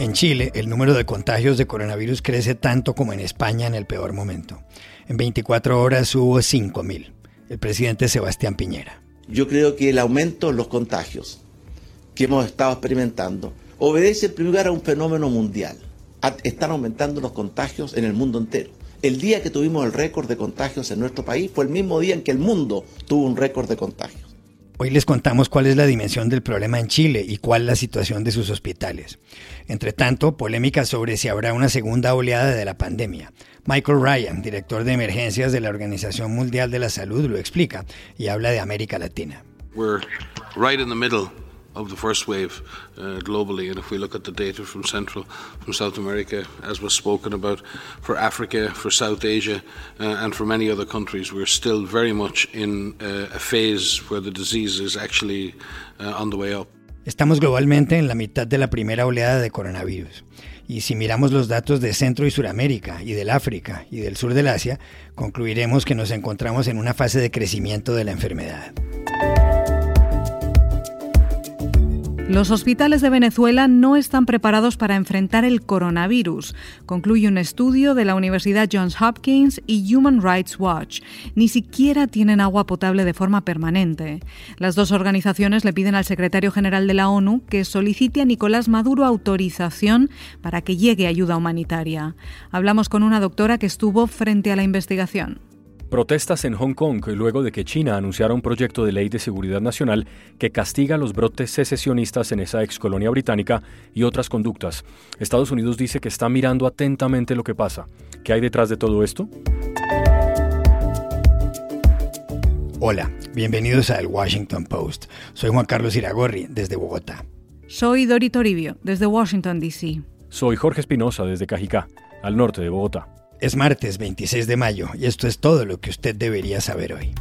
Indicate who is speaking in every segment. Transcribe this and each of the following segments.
Speaker 1: En Chile, el número de contagios de coronavirus crece tanto como en España en el peor momento. En 24 horas hubo 5.000. El presidente Sebastián Piñera.
Speaker 2: Yo creo que el aumento de los contagios que hemos estado experimentando obedece en primer lugar a un fenómeno mundial. Están aumentando los contagios en el mundo entero. El día que tuvimos el récord de contagios en nuestro país fue el mismo día en que el mundo tuvo un récord de contagios.
Speaker 1: Hoy les contamos cuál es la dimensión del problema en Chile y cuál la situación de sus hospitales. Entre tanto, polémica sobre si habrá una segunda oleada de la pandemia. Michael Ryan, director de emergencias de la Organización Mundial de la Salud, lo explica y habla de América Latina.
Speaker 3: We're right in the middle of the first wave uh, globally. And if we look at the data from Central, from South America, as was spoken about, for Africa, for South Asia, uh, and for many other countries, we're still very much in uh, a phase where the disease is actually uh, on the way up.
Speaker 1: Estamos globalmente en la mitad de la primera oleada de coronavirus. Y si miramos los datos de Centro y Suramérica y del África y del sur del Asia, concluiremos que nos encontramos en una fase de crecimiento de la enfermedad.
Speaker 4: Los hospitales de Venezuela no están preparados para enfrentar el coronavirus, concluye un estudio de la Universidad Johns Hopkins y Human Rights Watch. Ni siquiera tienen agua potable de forma permanente. Las dos organizaciones le piden al secretario general de la ONU que solicite a Nicolás Maduro autorización para que llegue ayuda humanitaria. Hablamos con una doctora que estuvo frente a la investigación.
Speaker 5: Protestas en Hong Kong luego de que China anunciara un proyecto de ley de seguridad nacional que castiga los brotes secesionistas en esa ex colonia británica y otras conductas. Estados Unidos dice que está mirando atentamente lo que pasa. ¿Qué hay detrás de todo esto?
Speaker 1: Hola, bienvenidos a El Washington Post. Soy Juan Carlos Iragorri, desde Bogotá.
Speaker 4: Soy Dori Toribio, desde Washington, D.C.
Speaker 5: Soy Jorge Espinosa, desde Cajicá, al norte de Bogotá.
Speaker 1: Es martes 26 de mayo y esto es todo lo que usted debería saber hoy.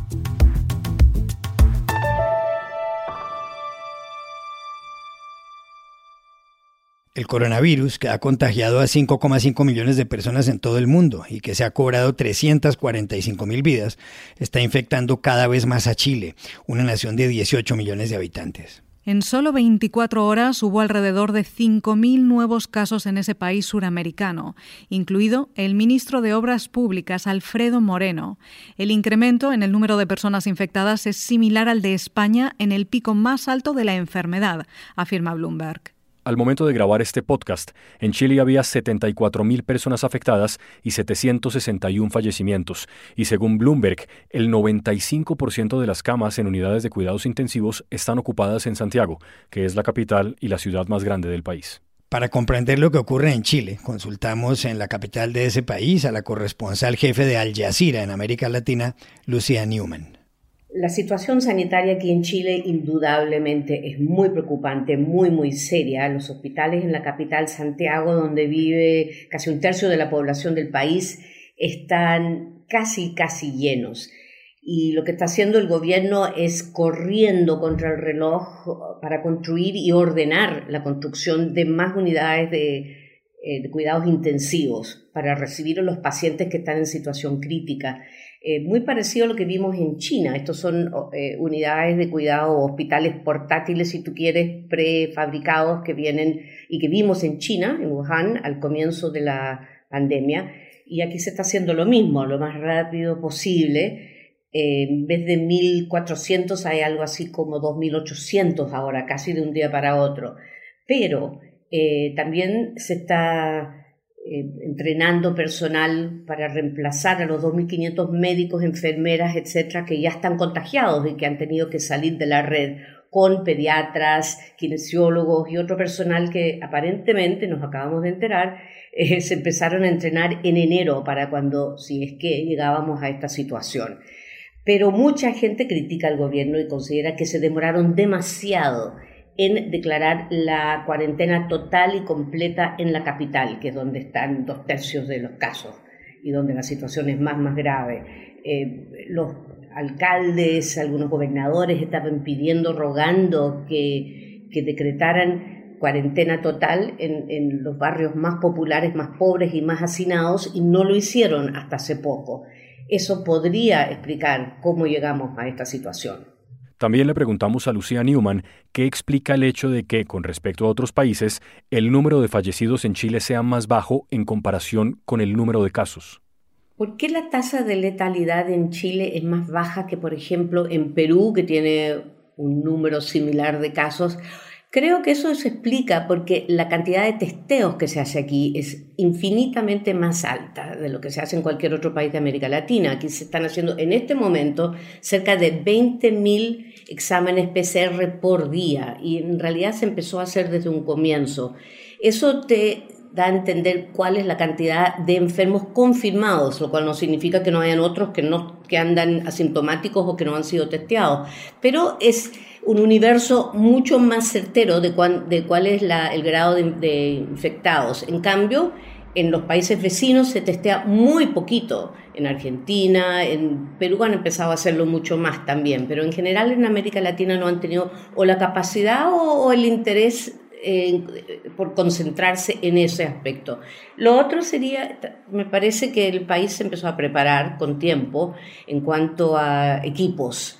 Speaker 1: El coronavirus, que ha contagiado a 5,5 millones de personas en todo el mundo y que se ha cobrado 345 mil vidas, está infectando cada vez más a Chile, una nación de 18 millones de habitantes.
Speaker 4: En solo 24 horas hubo alrededor de 5.000 nuevos casos en ese país suramericano, incluido el ministro de Obras Públicas, Alfredo Moreno. El incremento en el número de personas infectadas es similar al de España en el pico más alto de la enfermedad, afirma Bloomberg.
Speaker 5: Al momento de grabar este podcast, en Chile había 74.000 personas afectadas y 761 fallecimientos, y según Bloomberg, el 95% de las camas en unidades de cuidados intensivos están ocupadas en Santiago, que es la capital y la ciudad más grande del país.
Speaker 1: Para comprender lo que ocurre en Chile, consultamos en la capital de ese país a la corresponsal jefe de Al Jazeera en América Latina, Lucia Newman.
Speaker 6: La situación sanitaria aquí en Chile indudablemente es muy preocupante, muy, muy seria. Los hospitales en la capital Santiago, donde vive casi un tercio de la población del país, están casi, casi llenos. Y lo que está haciendo el gobierno es corriendo contra el reloj para construir y ordenar la construcción de más unidades de, eh, cuidados intensivos para recibir a los pacientes que están en situación crítica. Eh, muy parecido a lo que vimos en China. Estos son eh, unidades de cuidado, hospitales portátiles, si tú quieres, prefabricados que vienen y que vimos en China, en Wuhan, al comienzo de la pandemia. Y aquí se está haciendo lo mismo, lo más rápido posible. Eh, en vez de 1.400 hay algo así como 2.800 ahora, casi de un día para otro. Pero también se está entrenando personal para reemplazar a los 2.500 médicos, enfermeras, etcétera, que ya están contagiados y que han tenido que salir de la red, con pediatras, kinesiólogos y otro personal que aparentemente, nos acabamos de enterar, eh, se empezaron a entrenar en enero para cuando, si es que llegábamos a esta situación. Pero mucha gente critica al gobierno y considera que se demoraron demasiado en declarar la cuarentena total y completa en la capital, que es donde están dos tercios de los casos y donde la situación es más, grave. Eh, los alcaldes, algunos gobernadores estaban pidiendo, rogando que, que decretaran cuarentena total en, en, los barrios más populares, más pobres y más hacinados y no lo hicieron hasta hace poco. Eso podría explicar cómo llegamos a esta situación.
Speaker 5: También le preguntamos a Lucía Newman qué explica el hecho de que, con respecto a otros países, el número de fallecidos en Chile sea más bajo en comparación con el número de casos.
Speaker 6: ¿Por qué la tasa de letalidad en Chile es más baja que, por ejemplo, en Perú, que tiene un número similar de casos? Creo que eso se explica porque la cantidad de testeos que se hace aquí es infinitamente más alta de lo que se hace en cualquier otro país de América Latina. Aquí se están haciendo en este momento cerca de 20.000 exámenes PCR por día y en realidad se empezó a hacer desde un comienzo. Eso te da a entender cuál es la cantidad de enfermos confirmados, lo cual no significa que no hayan otros que, no, que andan asintomáticos o que no han sido testeados, pero es un universo mucho más certero de, de cuál es el grado de, infectados. En cambio, en los países vecinos se testea muy poquito. En Argentina, en Perú han empezado a hacerlo mucho más también, pero en general en América Latina no han tenido o la capacidad o, el interés por concentrarse en ese aspecto. Lo otro sería, me parece que el país se empezó a preparar con tiempo en cuanto a equipos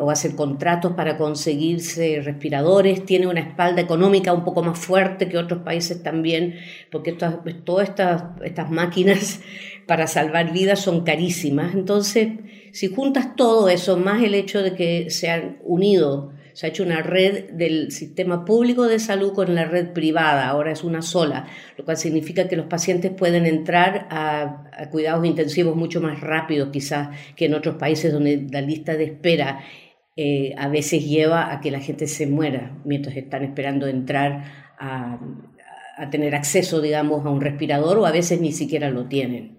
Speaker 6: o hacer contratos para conseguirse respiradores, tiene una espalda económica un poco más fuerte que otros países también, porque todas, todas estas, estas máquinas para salvar vidas son carísimas. Entonces, si juntas todo eso, más el hecho de que se han unido se ha hecho una red del sistema público de salud con la red privada, ahora es una sola, lo cual significa que los pacientes pueden entrar a, cuidados intensivos mucho más rápido quizás que en otros países donde la lista de espera eh, a veces lleva a que la gente se muera mientras están esperando entrar a, a tener acceso, digamos, a un respirador o a veces ni siquiera lo tienen.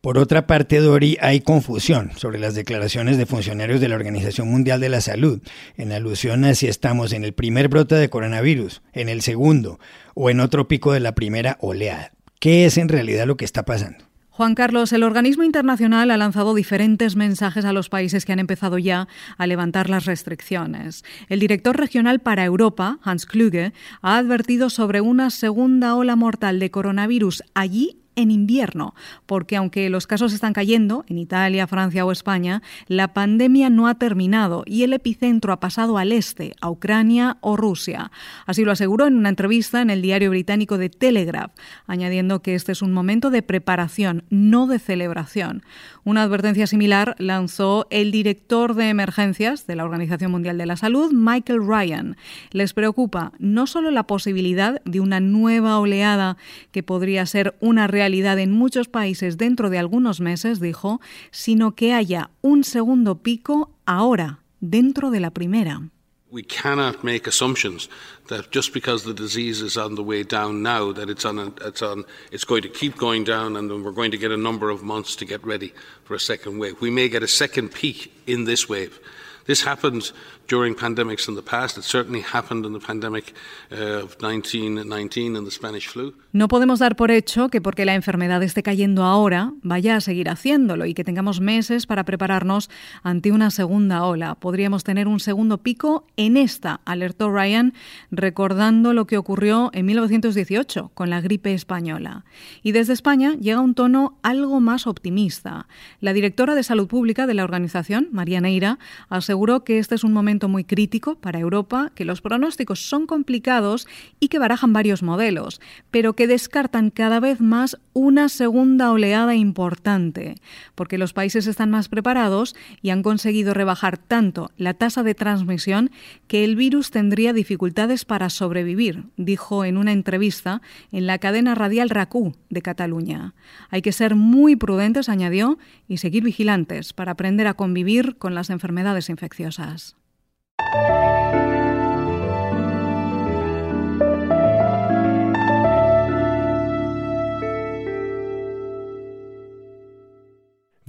Speaker 1: Por otra parte, Dori, hay confusión sobre las declaraciones de funcionarios de la Organización Mundial de la Salud, en alusión a si estamos en el primer brote de coronavirus, en el segundo o en otro pico de la primera oleada. ¿Qué es en realidad lo que está pasando?
Speaker 4: Juan Carlos, el organismo internacional ha lanzado diferentes mensajes a los países que han empezado ya a levantar las restricciones. El director regional para Europa, Hans Kluge, ha advertido sobre una segunda ola mortal de coronavirus allí en invierno, porque aunque los casos están cayendo en Italia, Francia o España, la pandemia no ha terminado y el epicentro ha pasado al este, a Ucrania o Rusia. Así lo aseguró en una entrevista en el diario británico de Telegraph, añadiendo que este es un momento de preparación, no de celebración. Una advertencia similar lanzó el director de emergencias de la Organización Mundial de la Salud, Michael Ryan. Les preocupa no solo la posibilidad de una nueva oleada que podría ser una realidad en muchos países dentro de algunos meses, dijo, sino que haya un segundo pico ahora, dentro de la primera.
Speaker 3: we cannot make assumptions that just because the disease is on the way down now, that it's on, a, it's on, it's going to keep going down, and then we're going to get a number of months to get ready for a second wave. We may get a second peak in this wave. This happened during pandemics in the past. It certainly happened in the pandemic uh, of 1919 and the Spanish flu.
Speaker 4: No podemos dar por hecho que porque la enfermedad esté cayendo ahora vaya a seguir haciéndolo y que tengamos meses para prepararnos ante una segunda ola. Podríamos tener un segundo pico en esta, alertó Ryan, recordando lo que ocurrió en 1918 con la gripe española. Y desde España llega un tono algo más optimista. La directora de Salud Pública de la organización, María Neira, aseguró que este es un muy crítico para Europa, que los pronósticos son complicados y que barajan varios modelos, pero que descartan cada vez más una segunda oleada importante, porque los países están más preparados y han conseguido rebajar tanto la tasa de transmisión que el virus tendría dificultades para sobrevivir, dijo en una entrevista en la cadena radial RACU de Cataluña. Hay que ser muy prudentes, añadió, y seguir vigilantes para aprender a convivir con las enfermedades infecciosas.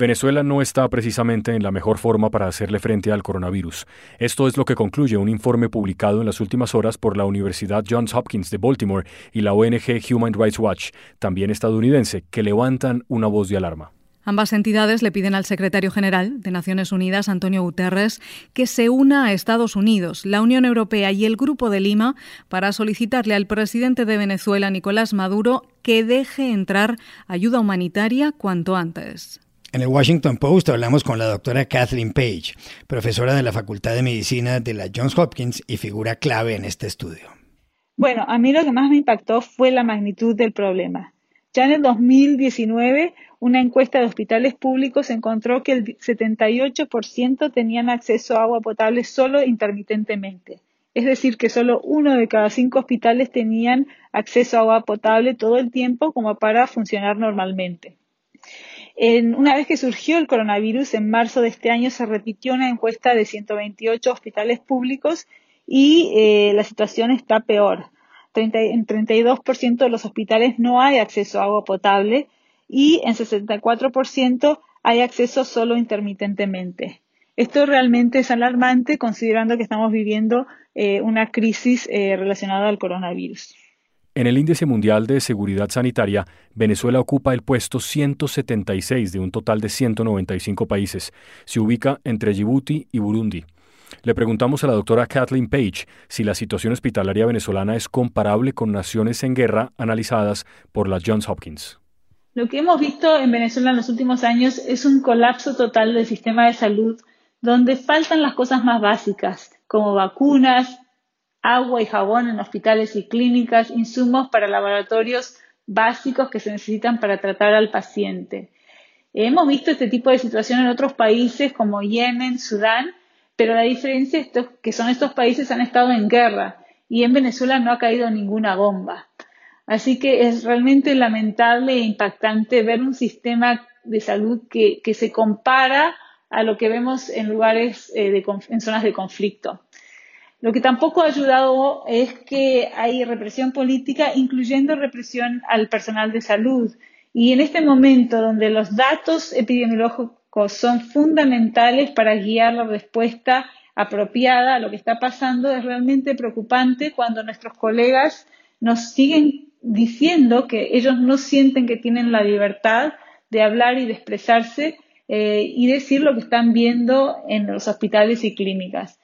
Speaker 5: Venezuela no está precisamente en la mejor forma para hacerle frente al coronavirus. Esto es lo que concluye un informe publicado en las últimas horas por la Universidad Johns Hopkins de Baltimore y la ONG Human Rights Watch, también estadounidense, que levantan una voz de alarma.
Speaker 4: Ambas entidades le piden al secretario general de Naciones Unidas, Antonio Guterres, que se una a Estados Unidos, la Unión Europea y el Grupo de Lima para solicitarle al presidente de Venezuela, Nicolás Maduro, que deje entrar ayuda humanitaria cuanto antes.
Speaker 1: En el Washington Post hablamos con la doctora Kathleen Page, profesora de la Facultad de Medicina de la Johns Hopkins y figura clave en este estudio.
Speaker 7: Bueno, a mí lo que más me impactó fue la magnitud del problema. Ya en el 2019, una encuesta de hospitales públicos encontró que el 78% tenían acceso a agua potable solo intermitentemente. Es decir, que solo uno de cada cinco hospitales tenían acceso a agua potable todo el tiempo como para funcionar normalmente una vez que surgió el coronavirus, en marzo de este año se repitió una encuesta de 128 hospitales públicos y eh, la situación está peor. en 32% de los hospitales no hay acceso a agua potable y en 64% hay acceso solo intermitentemente. Esto realmente es alarmante considerando que estamos viviendo eh, una crisis eh, relacionada al coronavirus.
Speaker 5: En el Índice Mundial de Seguridad Sanitaria, Venezuela ocupa el puesto 176 de un total de 195 países. Se ubica entre Djibouti y Burundi. Le preguntamos a la doctora Kathleen Page si la situación hospitalaria venezolana es comparable con naciones en guerra analizadas por la Johns Hopkins.
Speaker 7: Lo que hemos visto en Venezuela en los últimos años es un colapso total del sistema de salud, donde faltan las cosas más básicas, como vacunas, agua y jabón en hospitales y clínicas, insumos para laboratorios básicos que se necesitan para tratar al paciente. Hemos visto este tipo de situación en otros países como Yemen, Sudán, pero la diferencia es que son estos países han estado en guerra y en Venezuela no ha caído ninguna bomba. Así que es realmente lamentable e impactante ver un sistema de salud que, se compara a lo que vemos en lugares, eh, en zonas de conflicto. Lo que tampoco ha ayudado es que hay represión política, incluyendo represión al personal de salud. Y en este momento, donde los datos epidemiológicos son fundamentales para guiar la respuesta apropiada a lo que está pasando, es realmente preocupante cuando nuestros colegas nos siguen diciendo que ellos no sienten que tienen la libertad de hablar y de expresarse eh, y decir lo que están viendo en los hospitales y clínicas.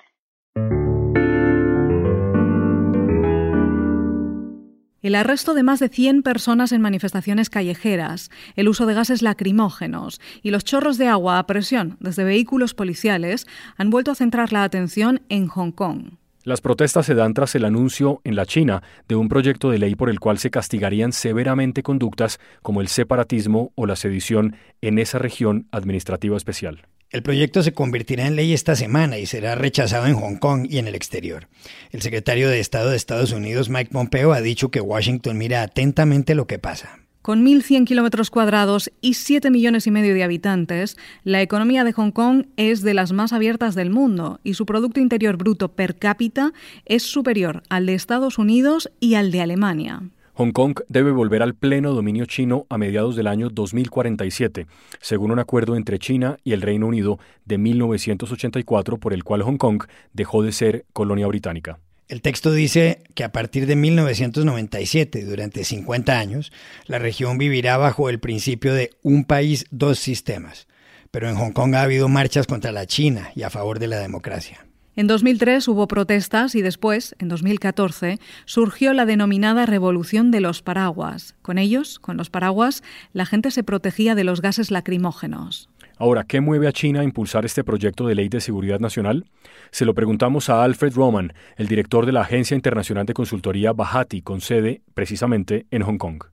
Speaker 4: El arresto de más de 100 personas en manifestaciones callejeras, el uso de gases lacrimógenos y los chorros de agua a presión desde vehículos policiales han vuelto a centrar la atención en Hong Kong.
Speaker 5: Las protestas se dan tras el anuncio en la China de un proyecto de ley por el cual se castigarían severamente conductas como el separatismo o la sedición en esa región administrativa especial.
Speaker 1: El proyecto se convertirá en ley esta semana y será rechazado en Hong Kong y en el exterior. El secretario de Estado de Estados Unidos, Mike Pompeo, ha dicho que Washington mira atentamente lo que pasa.
Speaker 4: Con 1.100 kilómetros cuadrados y 7 millones y medio de habitantes, la economía de Hong Kong es de las más abiertas del mundo y su Producto Interior Bruto per cápita es superior al de Estados Unidos y al de Alemania.
Speaker 5: Hong Kong debe volver al pleno dominio chino a mediados del año 2047, según un acuerdo entre China y el Reino Unido de 1984 por el cual Hong Kong dejó de ser colonia británica.
Speaker 1: El texto dice que a partir de 1997, durante 50 años, la región vivirá bajo el principio de un país, dos sistemas. Pero en Hong Kong ha habido marchas contra la China y a favor de la democracia.
Speaker 4: En 2003 hubo protestas y después, en 2014, surgió la denominada Revolución de los Paraguas. Con ellos, con los paraguas, la gente se protegía de los gases lacrimógenos.
Speaker 5: Ahora, ¿qué mueve a China a impulsar este proyecto de ley de seguridad nacional? Se lo preguntamos a Alfred Roman, el director de la Agencia Internacional de Consultoría Bahati, con sede precisamente en Hong Kong.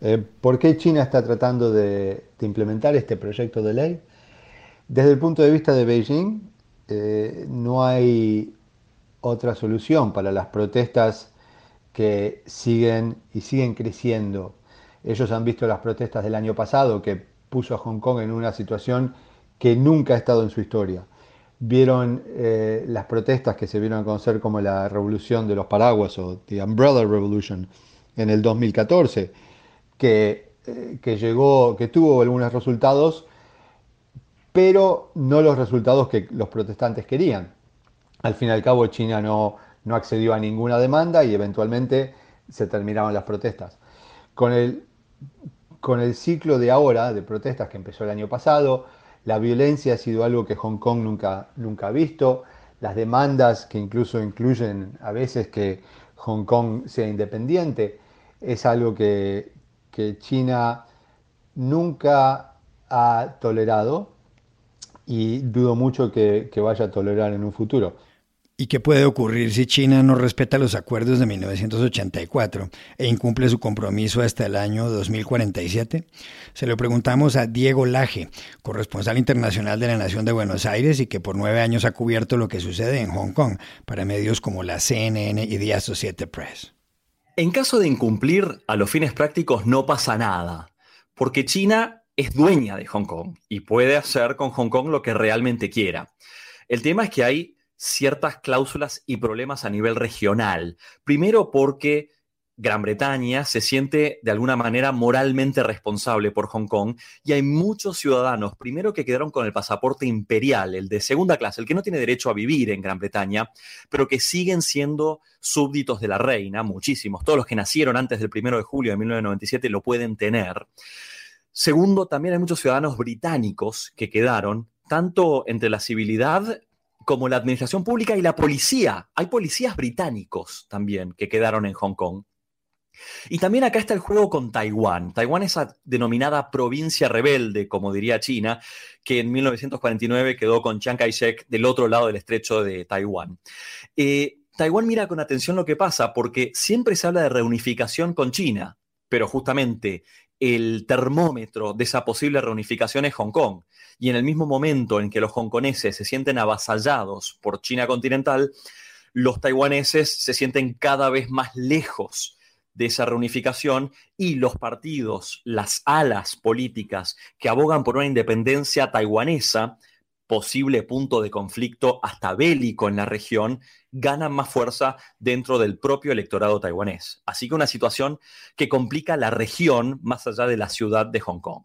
Speaker 8: Eh, ¿Por qué China está tratando de implementar este proyecto de ley? Desde el punto de vista de Beijing, eh, no hay otra solución para las protestas que siguen y siguen creciendo. Ellos han visto las protestas del año pasado que puso a Hong Kong en una situación que nunca ha estado en su historia. Vieron eh, las protestas que se vieron a conocer como la revolución de los paraguas o The Umbrella Revolution en el 2014, que, eh, que llegó, que tuvo algunos resultados pero no los resultados que los protestantes querían. Al fin y al cabo, China no, no accedió a ninguna demanda y eventualmente se terminaron las protestas. Con el, con el ciclo de ahora, de protestas que empezó el año pasado, la violencia ha sido algo que Hong Kong nunca, nunca ha visto, las demandas que incluso incluyen a veces que Hong Kong sea independiente, es algo que, que China nunca ha tolerado y dudo mucho que, que vaya a tolerar en un futuro.
Speaker 1: ¿Y qué puede ocurrir si China no respeta los acuerdos de 1984 e incumple su compromiso hasta el año 2047? Se lo preguntamos a Diego Laje, corresponsal internacional de la Nación de Buenos Aires y que por nueve años ha cubierto lo que sucede en Hong Kong para medios como la CNN y The Associated Press.
Speaker 9: En caso de incumplir, a los fines prácticos no pasa nada, porque China es dueña de Hong Kong y puede hacer con Hong Kong lo que realmente quiera. El tema es que hay ciertas cláusulas y problemas a nivel regional. Primero porque Gran Bretaña se siente de alguna manera moralmente responsable por Hong Kong y hay muchos ciudadanos, primero que quedaron con el pasaporte imperial, el de segunda clase, el que no tiene derecho a vivir en Gran Bretaña, pero que siguen siendo súbditos de la reina, muchísimos, todos los que nacieron antes del 1 de julio de 1997 lo pueden tener. Segundo, también hay muchos ciudadanos británicos que quedaron tanto entre la civilidad como la administración pública y la policía. Hay policías británicos también que quedaron en Hong Kong. Y también acá está el juego con Taiwán. Taiwán es esa denominada provincia rebelde, como diría China, que en 1949 quedó con Chiang Kai-shek del otro lado del estrecho de Taiwán. Eh, Taiwán mira con atención lo que pasa porque siempre se habla de reunificación con China, pero justamente el termómetro de esa posible reunificación es Hong Kong. Y en el mismo momento en que los hongkoneses se sienten avasallados por China continental, los taiwaneses se sienten cada vez más lejos de esa reunificación y los partidos, las alas políticas que abogan por una independencia taiwanesa, posible punto de conflicto hasta bélico en la región, ganan más fuerza dentro del propio electorado taiwanés. Así que una situación que complica la región más allá de la ciudad de Hong Kong.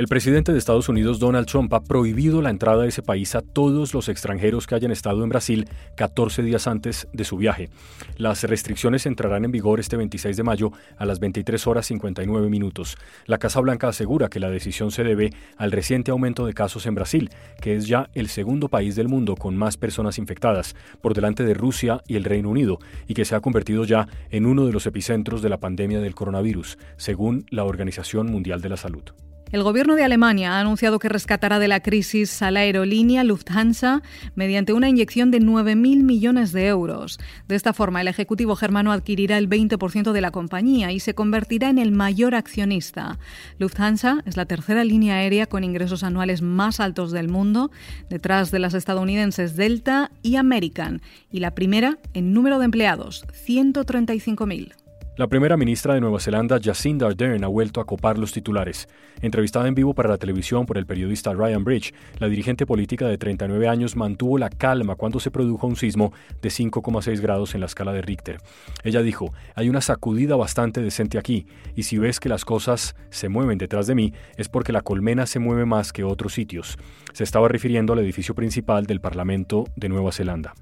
Speaker 5: El presidente de Estados Unidos, Donald Trump, ha prohibido la entrada de ese país a todos los extranjeros que hayan estado en Brasil 14 días antes de su viaje. Las restricciones entrarán en vigor este 26 de mayo a las 23 horas 59 minutos. La Casa Blanca asegura que la decisión se debe al reciente aumento de casos en Brasil, que es ya el segundo país del mundo con más personas infectadas, por delante de Rusia y el Reino Unido, y que se ha convertido ya en uno de los epicentros de la pandemia del coronavirus, según la Organización Mundial de la Salud.
Speaker 4: El gobierno de Alemania ha anunciado que rescatará de la crisis a la aerolínea Lufthansa mediante una inyección de 9.000 millones de euros. De esta forma, el Ejecutivo germano adquirirá el 20% de la compañía y se convertirá en el mayor accionista. Lufthansa es la tercera línea aérea con ingresos anuales más altos del mundo, detrás de las estadounidenses Delta y American, y la primera en número de empleados, 135.000.
Speaker 5: La primera ministra de Nueva Zelanda, Jacinda Ardern, ha vuelto a copar los titulares. Entrevistada en vivo para la televisión por el periodista Ryan Bridge, la dirigente política de 39 años mantuvo la calma cuando se produjo un sismo de 5,6 grados en la escala de Richter. Ella dijo, hay una sacudida bastante decente aquí, y si ves que las cosas se mueven detrás de mí, es porque la colmena se mueve más que otros sitios. Se estaba refiriendo al edificio principal del Parlamento de Nueva Zelanda.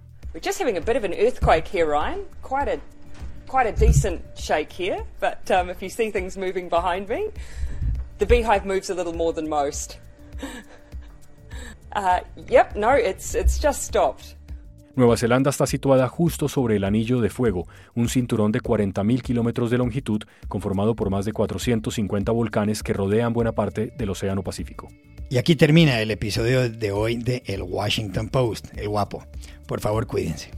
Speaker 5: Quite a decent shake here, but um, if you see things moving behind me, the beehive moves a little more than most. uh, yep, no, it's, it's just stopped. Nueva Zelanda está situada justo sobre el Anillo de Fuego, un cinturón de 40.000 kilómetros de longitud conformado por más de 450 volcanes que rodean buena parte del Océano Pacífico.
Speaker 1: Y aquí termina el episodio de hoy de El Washington Post, el guapo. Por favor, cuídense.